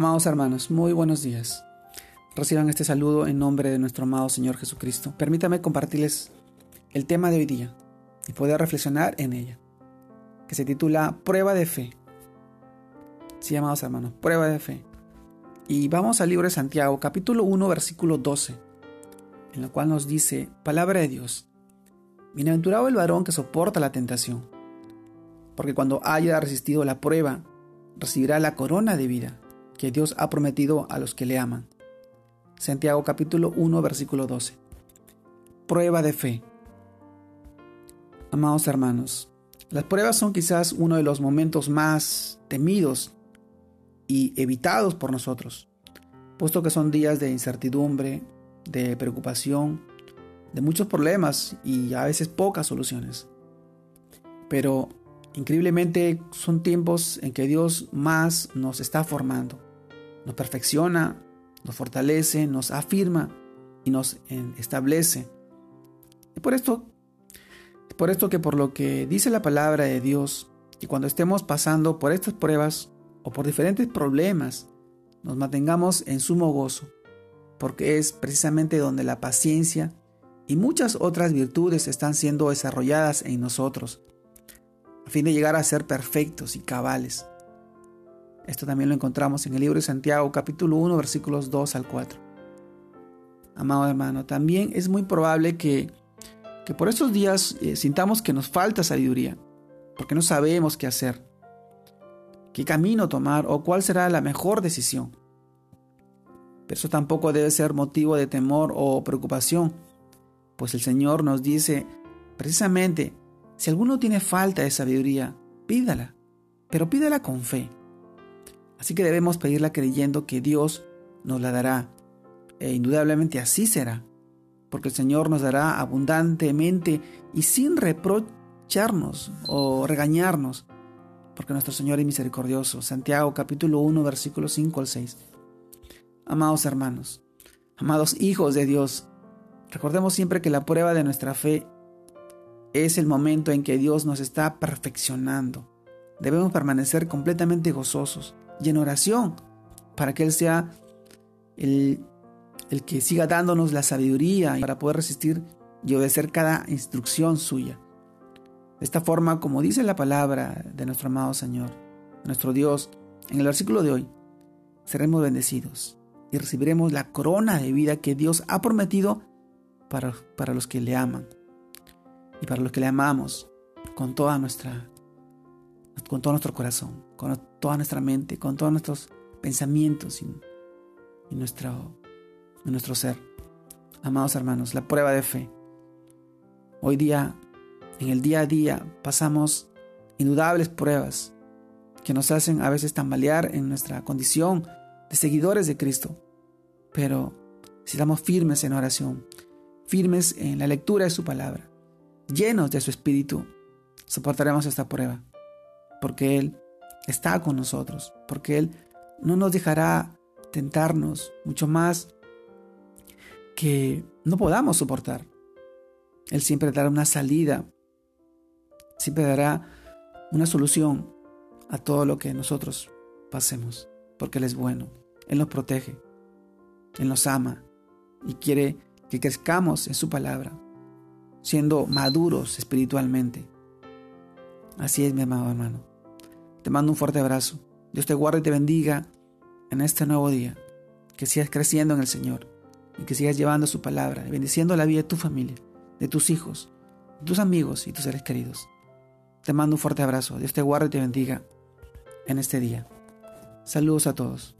Amados hermanos, muy buenos días. Reciban este saludo en nombre de nuestro amado Señor Jesucristo. Permítame compartirles el tema de hoy día y poder reflexionar en ella, que se titula Prueba de Fe. Sí, amados hermanos, prueba de fe. Y vamos al libro de Santiago, capítulo 1, versículo 12, en el cual nos dice, palabra de Dios, Bienaventurado el varón que soporta la tentación, porque cuando haya resistido la prueba, recibirá la corona de vida que Dios ha prometido a los que le aman. Santiago capítulo 1 versículo 12. Prueba de fe. Amados hermanos, las pruebas son quizás uno de los momentos más temidos y evitados por nosotros, puesto que son días de incertidumbre, de preocupación, de muchos problemas y a veces pocas soluciones. Pero increíblemente son tiempos en que Dios más nos está formando nos perfecciona, nos fortalece, nos afirma y nos establece. Por esto, por esto que por lo que dice la palabra de Dios, y cuando estemos pasando por estas pruebas o por diferentes problemas, nos mantengamos en sumo gozo, porque es precisamente donde la paciencia y muchas otras virtudes están siendo desarrolladas en nosotros, a fin de llegar a ser perfectos y cabales. Esto también lo encontramos en el libro de Santiago capítulo 1 versículos 2 al 4. Amado hermano, también es muy probable que, que por estos días eh, sintamos que nos falta sabiduría, porque no sabemos qué hacer, qué camino tomar o cuál será la mejor decisión. Pero eso tampoco debe ser motivo de temor o preocupación, pues el Señor nos dice precisamente, si alguno tiene falta de sabiduría, pídala, pero pídala con fe Así que debemos pedirla creyendo que Dios nos la dará. E indudablemente así será, porque el Señor nos dará abundantemente y sin reprocharnos o regañarnos, porque nuestro Señor es misericordioso. Santiago capítulo 1 versículos 5 al 6. Amados hermanos, amados hijos de Dios, recordemos siempre que la prueba de nuestra fe es el momento en que Dios nos está perfeccionando. Debemos permanecer completamente gozosos y en oración para que Él sea el, el que siga dándonos la sabiduría para poder resistir y obedecer cada instrucción suya. De esta forma, como dice la palabra de nuestro amado Señor, nuestro Dios, en el versículo de hoy, seremos bendecidos y recibiremos la corona de vida que Dios ha prometido para, para los que le aman y para los que le amamos con toda nuestra con todo nuestro corazón, con toda nuestra mente, con todos nuestros pensamientos y, nuestro, nuestro ser. Amados hermanos, la prueba de fe. Hoy día, en el día a día, pasamos indudables pruebas que nos hacen a veces tambalear en nuestra condición de seguidores de Cristo. Pero si estamos firmes en oración, firmes en la lectura de su palabra, llenos de su espíritu, soportaremos esta prueba porque Él está con nosotros, porque Él no nos dejará tentarnos mucho más que no podamos soportar. Él siempre dará una salida, siempre dará una solución a todo lo que nosotros pasemos, porque Él es bueno, Él nos protege, Él nos ama y quiere que crezcamos en su palabra, siendo maduros espiritualmente. Así es, mi amado hermano. Te mando un fuerte abrazo. Dios te guarde y te bendiga en este nuevo día. Que sigas creciendo en el Señor y que sigas llevando su palabra y bendiciendo la vida de tu familia, de tus hijos, de tus amigos y tus seres queridos. Te mando un fuerte abrazo. Dios te guarde y te bendiga en este día. Saludos a todos.